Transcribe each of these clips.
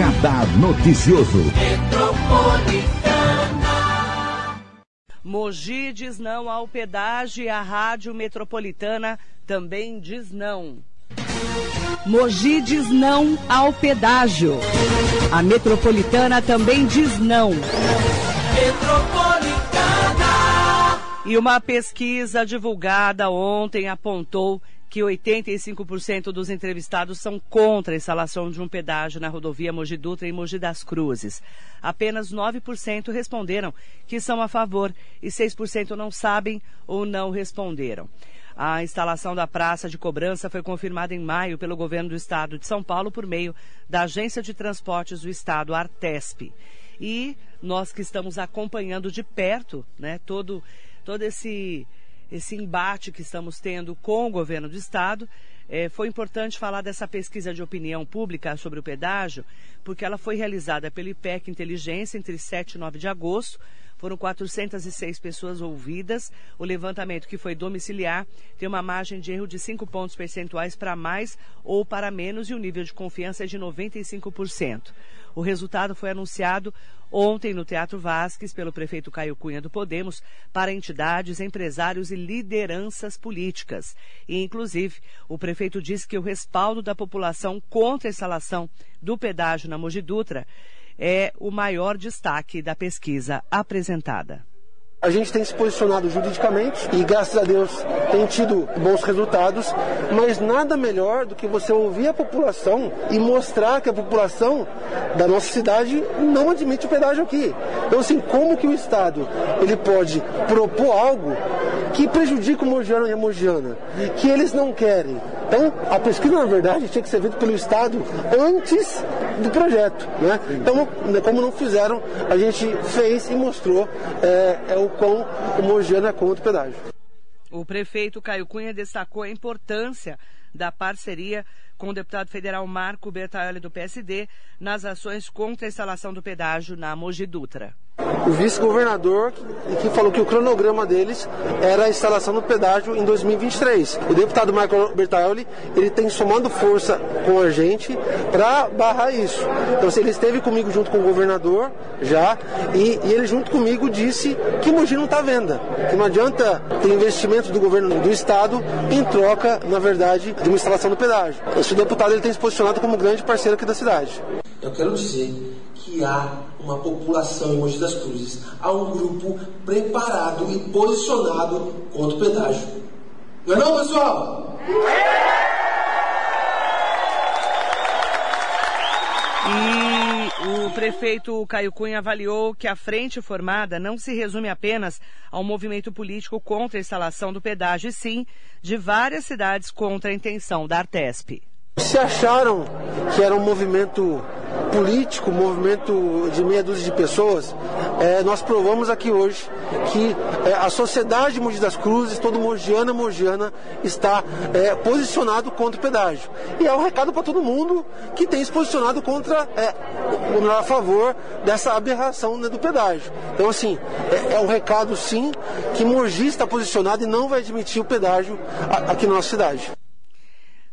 Radar Noticioso. Mogi diz não ao pedágio e a Rádio Metropolitana também diz não. Mogi diz não ao pedágio. A Metropolitana também diz não. Metropolitana. E uma pesquisa divulgada ontem apontou que 85% dos entrevistados são contra a instalação de um pedágio na rodovia Mogi Dutra e Mogi das Cruzes. Apenas 9% responderam que são a favor e 6% não sabem ou não responderam. A instalação da praça de cobrança foi confirmada em maio pelo governo do estado de São Paulo por meio da Agência de Transportes do Estado, Artesp. E nós que estamos acompanhando de perto, né, todo todo esse esse embate que estamos tendo com o governo do estado. É, foi importante falar dessa pesquisa de opinião pública sobre o pedágio, porque ela foi realizada pelo IPEC Inteligência entre 7 e 9 de agosto. Foram 406 pessoas ouvidas. O levantamento, que foi domiciliar, tem uma margem de erro de 5 pontos percentuais para mais ou para menos e o nível de confiança é de 95%. O resultado foi anunciado ontem no Teatro Vasques pelo prefeito Caio Cunha do Podemos para entidades, empresários e lideranças políticas. E, inclusive, o prefeito disse que o respaldo da população contra a instalação do pedágio na Mogi Dutra é o maior destaque da pesquisa apresentada. A gente tem se posicionado juridicamente e, graças a Deus, tem tido bons resultados, mas nada melhor do que você ouvir a população e mostrar que a população da nossa cidade não admite o pedágio aqui. Então, assim, como que o Estado ele pode propor algo que prejudica o mogiano e a mogiana, que eles não querem? Então, a pesquisa, na verdade, tinha que ser feita pelo Estado antes do projeto. Né? Então, como não fizeram, a gente fez e mostrou é, é o quão o Mogiano é contra o pedágio. O prefeito Caio Cunha destacou a importância da parceria com o deputado federal Marco Bertaioli do PSD nas ações contra a instalação do pedágio na Mogi Dutra o vice-governador que falou que o cronograma deles era a instalação do pedágio em 2023. O deputado Michael Bertaioli, ele tem somando força com a gente para barrar isso. Então, assim, ele esteve comigo junto com o governador já e, e ele junto comigo disse que Mogi não está à venda, que não adianta ter investimento do governo do estado em troca, na verdade, de uma instalação do pedágio. Esse deputado ele tem se posicionado como grande parceiro aqui da cidade. Eu quero dizer que há uma população em Mogi das Cruzes, há um grupo preparado e posicionado contra o pedágio. Não é não, pessoal? E o prefeito Caio Cunha avaliou que a frente formada não se resume apenas ao movimento político contra a instalação do pedágio, e sim de várias cidades contra a intenção da Artesp. Se acharam que era um movimento político, movimento de meia dúzia de pessoas, é, nós provamos aqui hoje que é, a sociedade de Mogi das Cruzes, todo mogiana mogiana, está é, posicionado contra o pedágio. E é um recado para todo mundo que tem se posicionado contra, é, a favor dessa aberração né, do pedágio. Então, assim, é, é, um recado sim que Mogi está posicionado e não vai admitir o pedágio aqui na nossa cidade.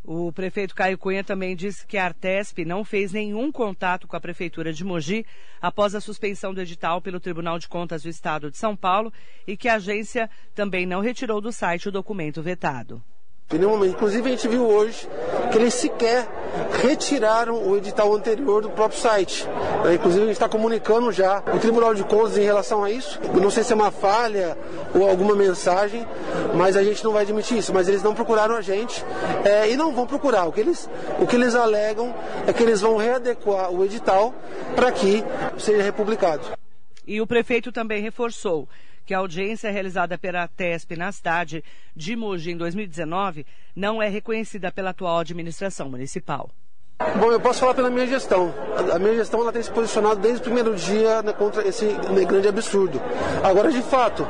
O prefeito Caio Cunha também disse que a Artesp não fez nenhum contato com a Prefeitura de Mogi após a suspensão do edital pelo Tribunal de Contas do Estado de São Paulo e que a agência também não retirou do site o documento vetado. Em nenhum momento. Inclusive, a gente viu hoje que eles sequer retiraram o edital anterior do próprio site. É, inclusive, a gente está comunicando já o Tribunal de Contas em relação a isso. Não sei se é uma falha ou alguma mensagem, mas a gente não vai admitir isso. Mas eles não procuraram a gente é, e não vão procurar. O que, eles, o que eles alegam é que eles vão readequar o edital para que seja republicado. E o prefeito também reforçou que a audiência realizada pela TESP na cidade de Mogi em 2019 não é reconhecida pela atual administração municipal. Bom, eu posso falar pela minha gestão. A minha gestão ela tem se posicionado desde o primeiro dia né, contra esse né, grande absurdo. Agora, de fato,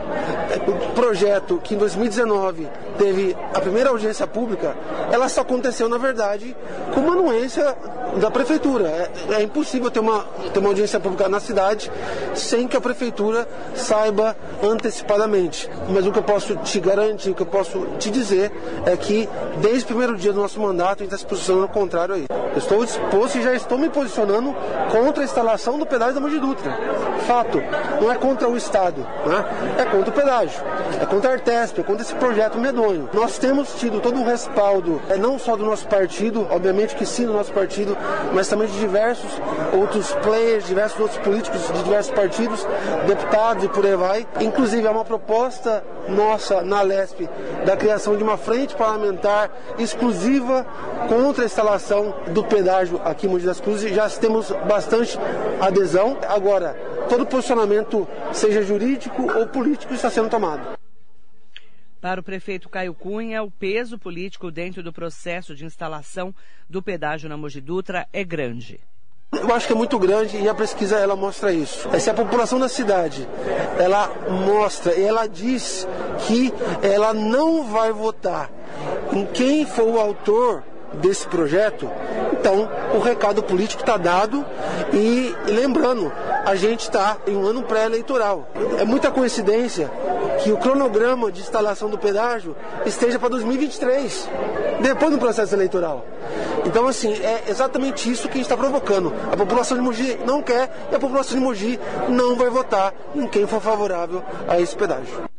o projeto que em 2019 teve a primeira audiência pública, ela só aconteceu, na verdade, com uma anuência da prefeitura. É, é, impossível ter uma, ter uma audiência pública na cidade sem que a prefeitura saiba antecipadamente. Mas o que eu posso te garantir, o que eu posso te dizer é que desde o primeiro dia do nosso mandato a gente está se posicionando contrário aí. Eu estou disposto e já estou me posicionando contra a instalação do pedágio da Mogi Dutra. Fato, não é contra o Estado, né? é contra o pedágio, é contra a Artesp, é contra esse projeto medonho. Nós temos tido todo um respaldo, é não só do nosso partido, obviamente que sim do nosso partido, mas também de diversos outros players, diversos outros políticos de diversos partidos, deputados e por aí vai. Inclusive, é uma proposta nossa na LESP da criação de uma frente parlamentar exclusiva contra a instalação do pedágio aqui em Mogi das Cruzes. Já temos bastante adesão. Agora, todo posicionamento, seja jurídico ou político, está sendo tomado. Para o prefeito Caio Cunha, o peso político dentro do processo de instalação do pedágio na Mogi Dutra é grande. Eu acho que é muito grande e a pesquisa ela mostra isso. Se a população da cidade ela mostra, ela diz que ela não vai votar em quem for o autor desse projeto, então o recado político está dado e lembrando, a gente está em um ano pré-eleitoral. É muita coincidência que o cronograma de instalação do pedágio esteja para 2023, depois do processo eleitoral. Então, assim, é exatamente isso que a gente está provocando. A população de Mogi não quer e a população de Mogi não vai votar em quem for favorável a esse pedágio.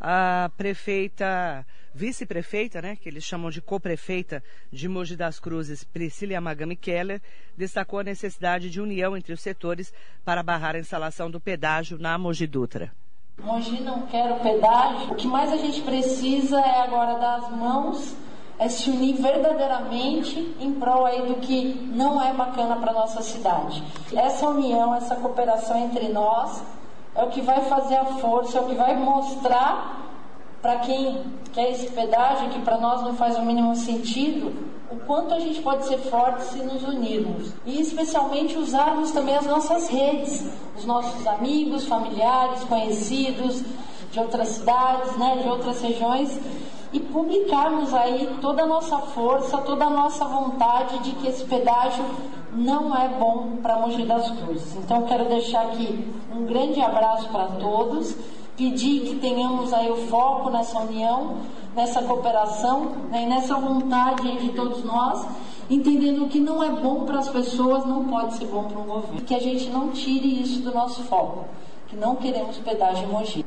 A prefeita vice-prefeita, né, que eles chamam de co-prefeita de Mogi das Cruzes, Priscila Magami Keller, destacou a necessidade de união entre os setores para barrar a instalação do pedágio na Mogi Dutra. Mogi não quer o pedágio. O que mais a gente precisa é agora das mãos, é se unir verdadeiramente em prol aí do que não é bacana para nossa cidade. Essa união, essa cooperação entre nós é o que vai fazer a força, é o que vai mostrar para quem quer esse pedágio, que para nós não faz o mínimo sentido, o quanto a gente pode ser forte se nos unirmos. E especialmente usarmos também as nossas redes, os nossos amigos, familiares, conhecidos de outras cidades, né, de outras regiões, e publicarmos aí toda a nossa força, toda a nossa vontade de que esse pedágio não é bom para Mogi das Cruzes. Então quero deixar aqui um grande abraço para todos pedir que tenhamos aí o foco nessa união, nessa cooperação né, e nessa vontade de todos nós, entendendo que não é bom para as pessoas, não pode ser bom para um governo. Que a gente não tire isso do nosso foco, que não queremos pedágio em Mogi.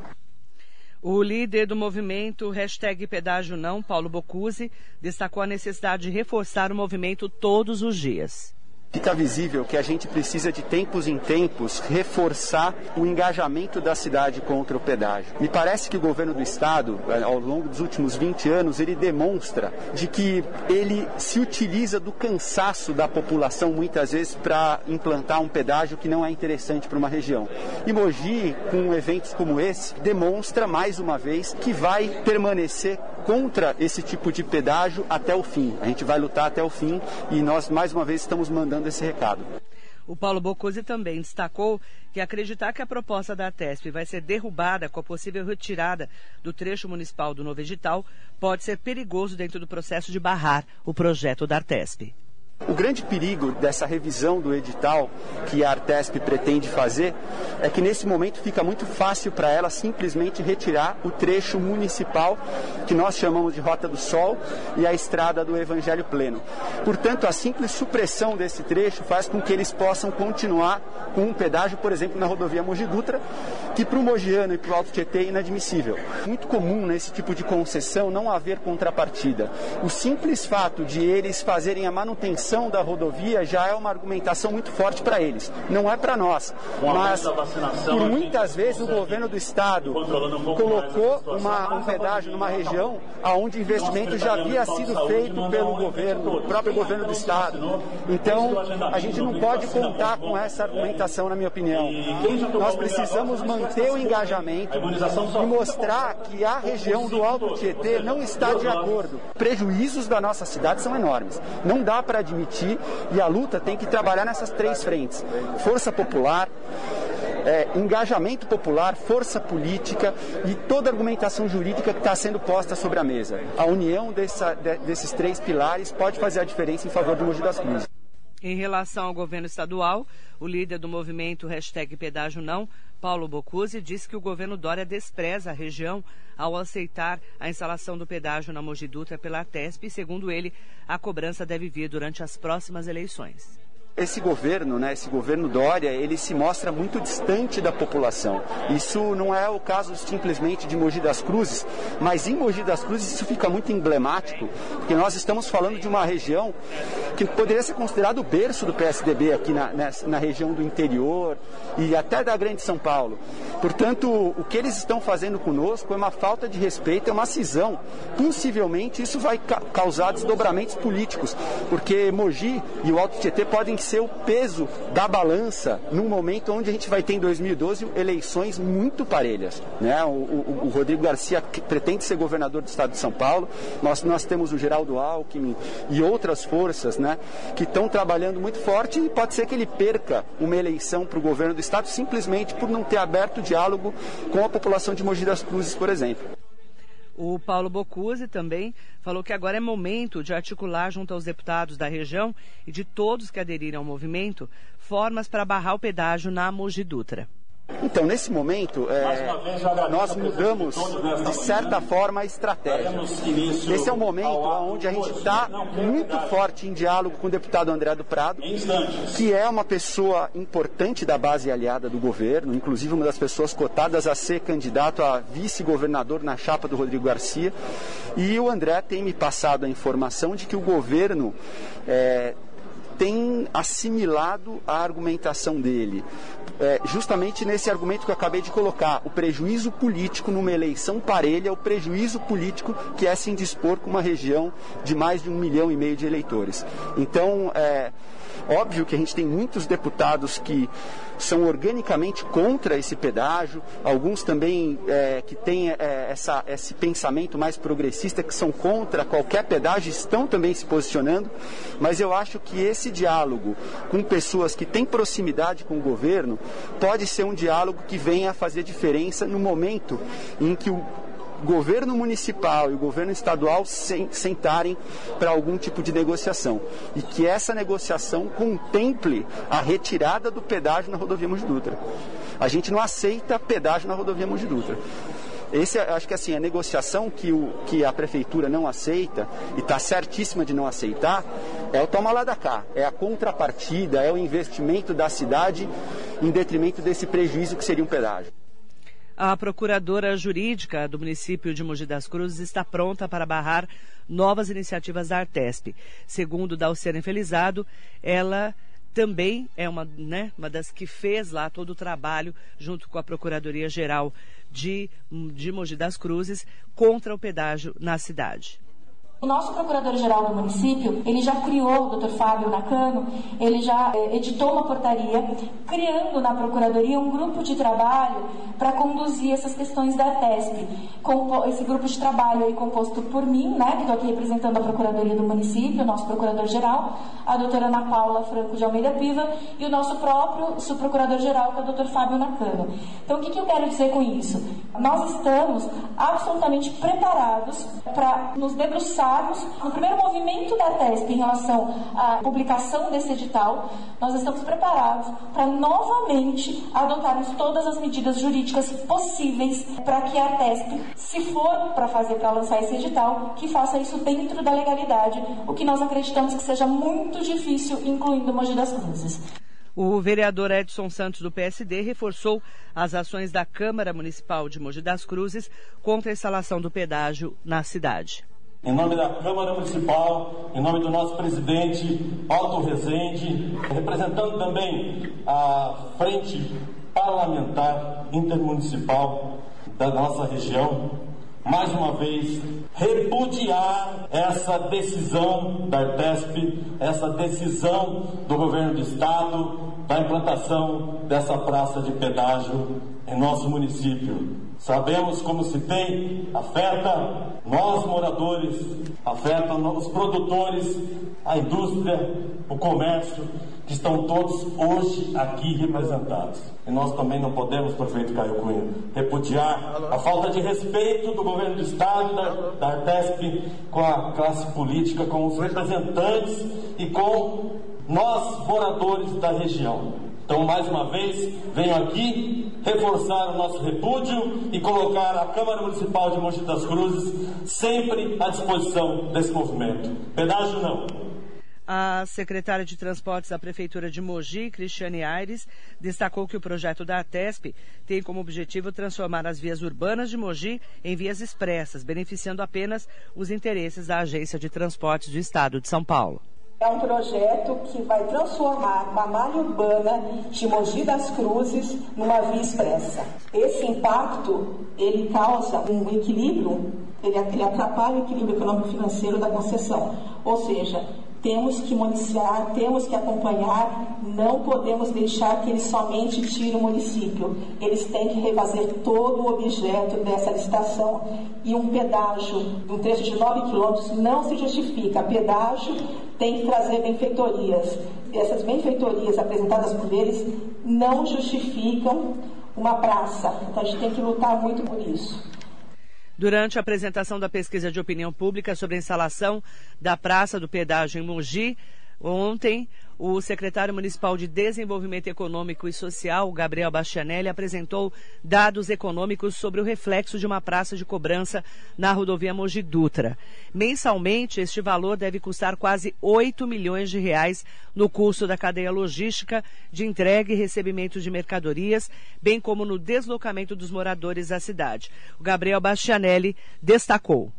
O líder do movimento hashtag Pedágio Não, Paulo Bocuse, destacou a necessidade de reforçar o movimento todos os dias. Fica visível que a gente precisa de tempos em tempos reforçar o engajamento da cidade contra o pedágio. Me parece que o governo do estado, eh, ao longo dos últimos 20 anos, ele demonstra de que ele se utiliza do cansaço da população muitas vezes para implantar um pedágio que não é interessante para uma região. E Mogi, com eventos como esse, demonstra mais uma vez que vai permanecer contra esse tipo de pedágio até o fim. A gente vai lutar até o fim e nós mais uma vez estamos mandando esse recado. O Paulo Bocuse também destacou que acreditar que a proposta da TESP vai ser derrubada com a possível retirada do trecho municipal do novo edital pode ser perigoso dentro do processo de barrar o projeto da Artesp. O grande perigo dessa revisão do edital que a Artesp pretende fazer é que nesse momento fica muito fácil para ela simplesmente retirar o trecho municipal que nós chamamos de Rota do Sol e a estrada do Evangelho Pleno. Portanto, a simples supressão desse trecho faz com que eles possam continuar com um pedágio, por exemplo, na rodovia Mogi Dutra, que para o Mogiano e para o Alto Tietê é inadmissível. Muito comum nesse tipo de concessão não haver contrapartida. O simples fato de eles fazerem a manutenção da rodovia já é uma argumentação muito forte para eles. Não é para nós. Mas, por muitas vezes, o governo do Estado colocou uma, um pedágio numa região onde investimento já havia sido feito pelo governo, o próprio governo do Estado. Então, a gente não pode contar com essa argumentação, na minha opinião. Nós precisamos manter o engajamento e mostrar que a região do Alto Tietê não está de acordo. Prejuízos da nossa cidade são enormes. Não dá para admitir e a luta tem que trabalhar nessas três frentes: força popular, é, engajamento popular, força política e toda argumentação jurídica que está sendo posta sobre a mesa. A união dessa, de, desses três pilares pode fazer a diferença em favor do Mogi das Cruzes. Em relação ao governo estadual, o líder do movimento hashtag Pedágio Não, Paulo Bocuse, disse que o governo Dória despreza a região ao aceitar a instalação do pedágio na Mogi Dutra pela Artesp e, segundo ele, a cobrança deve vir durante as próximas eleições esse governo, né, esse governo Dória, ele se mostra muito distante da população. Isso não é o caso simplesmente de Mogi das Cruzes, mas em Mogi das Cruzes isso fica muito emblemático, porque nós estamos falando de uma região que poderia ser considerado o berço do PSDB aqui na, na, região do interior e até da Grande São Paulo. Portanto, o que eles estão fazendo conosco é uma falta de respeito, é uma cisão. Possivelmente isso vai ca causar desdobramentos políticos, porque Mogi e o Alto Tietê podem ser o peso da balança num momento onde a gente vai ter em 2012 eleições muito parelhas. Né? O, o, o Rodrigo Garcia pretende ser governador do estado de São Paulo, nós, nós temos o Geraldo Alckmin e outras forças né, que estão trabalhando muito forte e pode ser que ele perca uma eleição para o governo do estado simplesmente por não ter aberto diálogo com a população de Mogi das Cruzes, por exemplo. O Paulo Bocuse também falou que agora é momento de articular junto aos deputados da região e de todos que aderirem ao movimento formas para barrar o pedágio na Mogi Dutra. Então, nesse momento, é, nós mudamos, de certa forma, a estratégia. Esse é o momento onde a gente está muito forte em diálogo com o deputado André do Prado, que é uma pessoa importante da base aliada do governo, inclusive uma das pessoas cotadas a ser candidato a vice-governador na chapa do Rodrigo Garcia. E o André tem me passado a informação de que o governo é, tem assimilado a argumentação dele. É, justamente nesse argumento que eu acabei de colocar, o prejuízo político numa eleição parelha, o prejuízo político que é se indispor com uma região de mais de um milhão e meio de eleitores. Então, é, Óbvio que a gente tem muitos deputados que são organicamente contra esse pedágio, alguns também é, que têm é, essa, esse pensamento mais progressista, que são contra qualquer pedágio, estão também se posicionando, mas eu acho que esse diálogo com pessoas que têm proximidade com o governo pode ser um diálogo que venha a fazer diferença no momento em que o governo municipal e o governo estadual sentarem para algum tipo de negociação. E que essa negociação contemple a retirada do pedágio na rodovia Mogi Dutra. A gente não aceita pedágio na rodovia Mogi Dutra. Esse, acho que assim, a negociação que, o, que a prefeitura não aceita, e está certíssima de não aceitar, é o toma lá da cá, é a contrapartida, é o investimento da cidade em detrimento desse prejuízo que seria um pedágio. A procuradora jurídica do município de Mogi das Cruzes está pronta para barrar novas iniciativas da Artesp. Segundo Dalciana Felizado, ela também é uma, né, uma das que fez lá todo o trabalho junto com a Procuradoria Geral de, de Mogi das Cruzes contra o pedágio na cidade. O nosso procurador-geral do município, ele já criou, o Dr. Fábio Nakano, ele já é, editou uma portaria criando na procuradoria um grupo de trabalho para conduzir essas questões da Artesp. Esse grupo de trabalho é composto por mim, né, que estou aqui representando a procuradoria do município, o nosso procurador-geral, a doutora Ana Paula Franco de Almeida Piva e o nosso próprio subprocurador-geral, que é o Dr. Fábio Nakano. Então, o que, que eu quero dizer com isso? Nós estamos absolutamente preparados para nos debruçar no primeiro movimento da TESP em relação à publicação desse edital, nós estamos preparados para novamente adotarmos todas as medidas jurídicas possíveis para que a TESP, se for para fazer para lançar esse edital, que faça isso dentro da legalidade, o que nós acreditamos que seja muito difícil, incluindo Mogi das Cruzes. O vereador Edson Santos, do PSD, reforçou as ações da Câmara Municipal de Mogi das Cruzes contra a instalação do pedágio na cidade em nome da Câmara Municipal, em nome do nosso presidente Otto Rezende, representando também a Frente Parlamentar Intermunicipal da nossa região, mais uma vez, repudiar essa decisão da Artesp, essa decisão do governo do Estado da implantação dessa praça de pedágio em nosso município. Sabemos como se tem, afeta nós moradores, afeta os produtores, a indústria, o comércio, que estão todos hoje aqui representados. E nós também não podemos, prefeito Caio Cunha, repudiar a falta de respeito do governo do Estado, da, da Artesp, com a classe política, com os representantes e com nós, moradores da região. Então, mais uma vez, venho aqui reforçar o nosso repúdio e colocar a Câmara Municipal de Mogi das Cruzes sempre à disposição desse movimento. Pedágio não. A secretária de Transportes da Prefeitura de Mogi, Cristiane Aires, destacou que o projeto da ATESP tem como objetivo transformar as vias urbanas de Mogi em vias expressas, beneficiando apenas os interesses da Agência de Transportes do Estado de São Paulo. É um projeto que vai transformar uma malha urbana de Mogi das Cruzes numa via expressa. Esse impacto, ele causa um equilíbrio, ele, ele atrapalha o equilíbrio econômico-financeiro da concessão. Ou seja, temos que monitorar, temos que acompanhar, não podemos deixar que eles somente tirem o município. Eles têm que refazer todo o objeto dessa licitação e um pedágio de um trecho de 9 quilômetros não se justifica. Pedágio tem que trazer benfeitorias. Essas benfeitorias apresentadas por eles não justificam uma praça. Então a gente tem que lutar muito por isso. Durante a apresentação da pesquisa de opinião pública sobre a instalação da Praça do Pedágio em Mogi, ontem, o secretário municipal de Desenvolvimento Econômico e Social, Gabriel Bastianelli, apresentou dados econômicos sobre o reflexo de uma praça de cobrança na rodovia Mogi Dutra. Mensalmente, este valor deve custar quase 8 milhões de reais no custo da cadeia logística de entrega e recebimento de mercadorias, bem como no deslocamento dos moradores da cidade. O Gabriel Bastianelli destacou.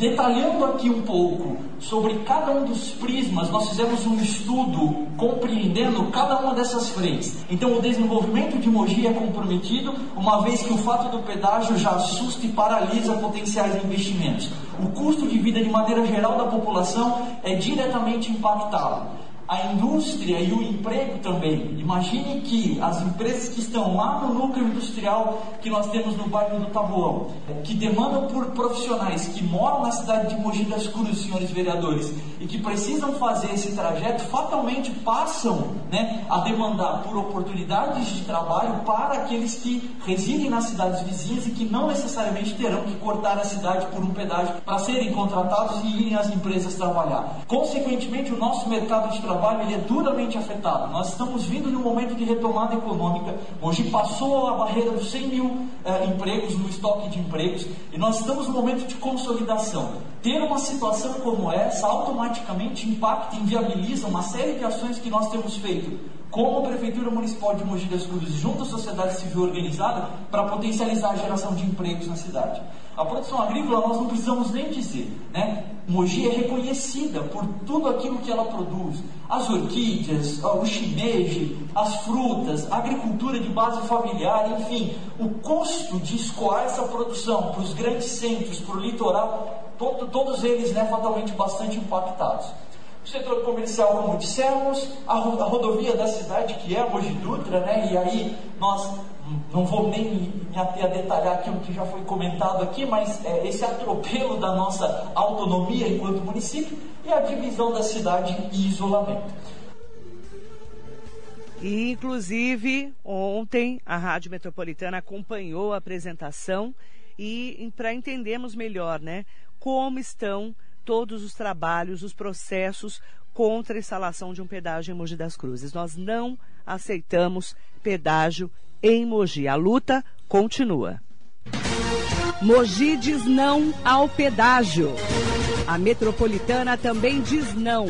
Detalhando aqui um pouco sobre cada um dos prismas, nós fizemos um estudo compreendendo cada uma dessas frentes. Então, o desenvolvimento de Mogi é comprometido, uma vez que o fato do pedágio já assusta e paralisa potenciais investimentos. O custo de vida, de maneira geral, da população é diretamente impactado a indústria e o emprego também. Imagine que as empresas que estão lá no núcleo industrial que nós temos no bairro do Taboão, que demandam por profissionais que moram na cidade de Mogi das Cruzes, senhores vereadores, e que precisam fazer esse trajeto, fatalmente passam né, a demandar por oportunidades de trabalho para aqueles que residem nas cidades vizinhas e que não necessariamente terão que cortar a cidade por um pedágio para serem contratados e irem às empresas trabalhar. Consequentemente, o nosso mercado de trabalho trabalho ele é duramente afetado. Nós estamos vindo de um momento de retomada econômica. Hoje passou a barreira dos 100 mil eh, empregos no estoque de empregos e nós estamos no momento de consolidação. Ter uma situação como essa automaticamente impacta e inviabiliza uma série de ações que nós temos feito como a Prefeitura Municipal de Mogi das Cruzes, junto à sociedade civil organizada, para potencializar a geração de empregos na cidade. A produção agrícola nós não precisamos nem dizer, né? Mogi é reconhecida por tudo aquilo que ela produz. As orquídeas, o shimeji, as frutas, a agricultura de base familiar, enfim, o custo de escoar essa produção para os grandes centros, para o litoral, todo, todos eles né, fatalmente bastante impactados. O setor comercial, como dissemos, a, rodovia da cidade, que é Mogi Dutra, né? e aí nós não vou nem me ater a detalhar aquilo que já foi comentado aqui, mas é, esse atropelo da nossa autonomia enquanto município e a divisão da cidade e isolamento. E, inclusive, ontem a Rádio Metropolitana acompanhou a apresentação e para entendermos melhor, né, como estão todos os trabalhos, os processos contra a instalação de um pedágio em Mogi das Cruzes. Nós não aceitamos pedágio em Mogi. A luta continua. Mogi diz não ao pedágio. A metropolitana também diz não.